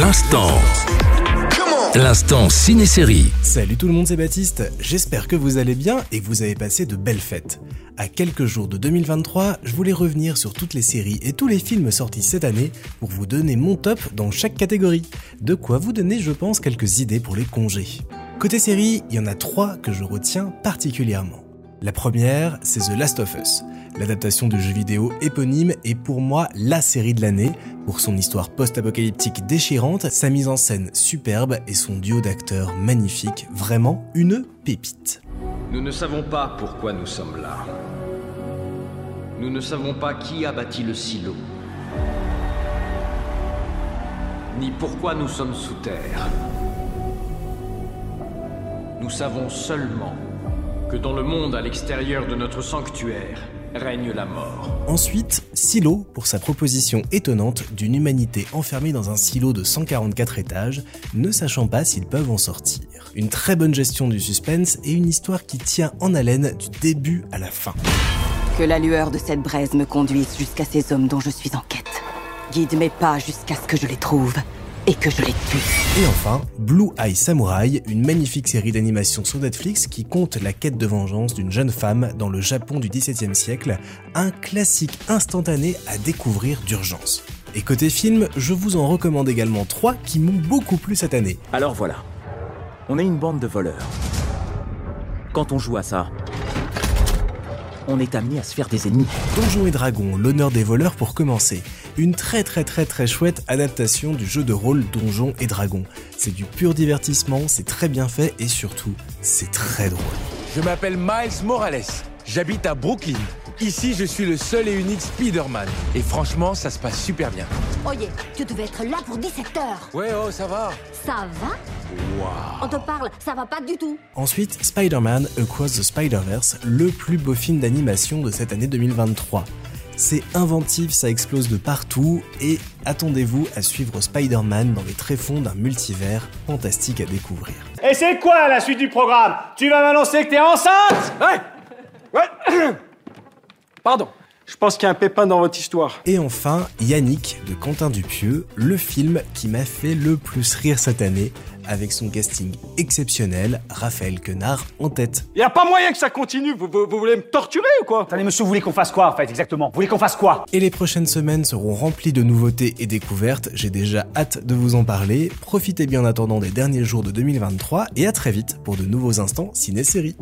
L'instant. L'instant ciné-série. Salut tout le monde, c'est Baptiste. J'espère que vous allez bien et que vous avez passé de belles fêtes. À quelques jours de 2023, je voulais revenir sur toutes les séries et tous les films sortis cette année pour vous donner mon top dans chaque catégorie. De quoi vous donner, je pense, quelques idées pour les congés. Côté série, il y en a trois que je retiens particulièrement. La première, c'est The Last of Us. L'adaptation du jeu vidéo éponyme est pour moi la série de l'année, pour son histoire post-apocalyptique déchirante, sa mise en scène superbe et son duo d'acteurs magnifique, vraiment une pépite. Nous ne savons pas pourquoi nous sommes là. Nous ne savons pas qui a bâti le silo. Ni pourquoi nous sommes sous terre. Nous savons seulement que dans le monde à l'extérieur de notre sanctuaire règne la mort. Ensuite, Silo pour sa proposition étonnante d'une humanité enfermée dans un silo de 144 étages, ne sachant pas s'ils peuvent en sortir. Une très bonne gestion du suspense et une histoire qui tient en haleine du début à la fin. Que la lueur de cette braise me conduise jusqu'à ces hommes dont je suis en quête. Guide mes pas jusqu'à ce que je les trouve et que je les tue. Et enfin, Blue Eye Samurai, une magnifique série d'animation sur Netflix qui compte la quête de vengeance d'une jeune femme dans le Japon du XVIIe siècle, un classique instantané à découvrir d'urgence. Et côté film, je vous en recommande également trois qui m'ont beaucoup plu cette année. Alors voilà, on est une bande de voleurs. Quand on joue à ça, on est amené à se faire des ennemis. Donjons et Dragons, l'honneur des voleurs pour commencer. Une très très très très chouette adaptation du jeu de rôle Donjons et Dragons. C'est du pur divertissement, c'est très bien fait et surtout, c'est très drôle. Je m'appelle Miles Morales. J'habite à Brooklyn. Ici, je suis le seul et unique Spider-Man. Et franchement, ça se passe super bien. Oye, tu devais être là pour 17 heures. Ouais, oh, ça va. Ça va On te parle, ça va pas du tout. Ensuite, Spider-Man Across the Spider-Verse, le plus beau film d'animation de cette année 2023. C'est inventif, ça explose de partout et attendez-vous à suivre Spider-Man dans les tréfonds d'un multivers fantastique à découvrir. Et c'est quoi la suite du programme? Tu vas m'annoncer que t'es enceinte? Ouais Ouais Pardon, je pense qu'il y a un pépin dans votre histoire. Et enfin, Yannick de Quentin Dupieux, le film qui m'a fait le plus rire cette année, avec son casting exceptionnel, Raphaël Quenard en tête. Y a pas moyen que ça continue, vous, vous- vous voulez me torturer ou quoi? Attendez, monsieur, vous voulez qu'on fasse quoi en fait exactement? Vous voulez qu'on fasse quoi? Et les prochaines semaines seront remplies de nouveautés et découvertes, j'ai déjà hâte de vous en parler. Profitez bien en attendant des derniers jours de 2023 et à très vite pour de nouveaux instants ciné-série.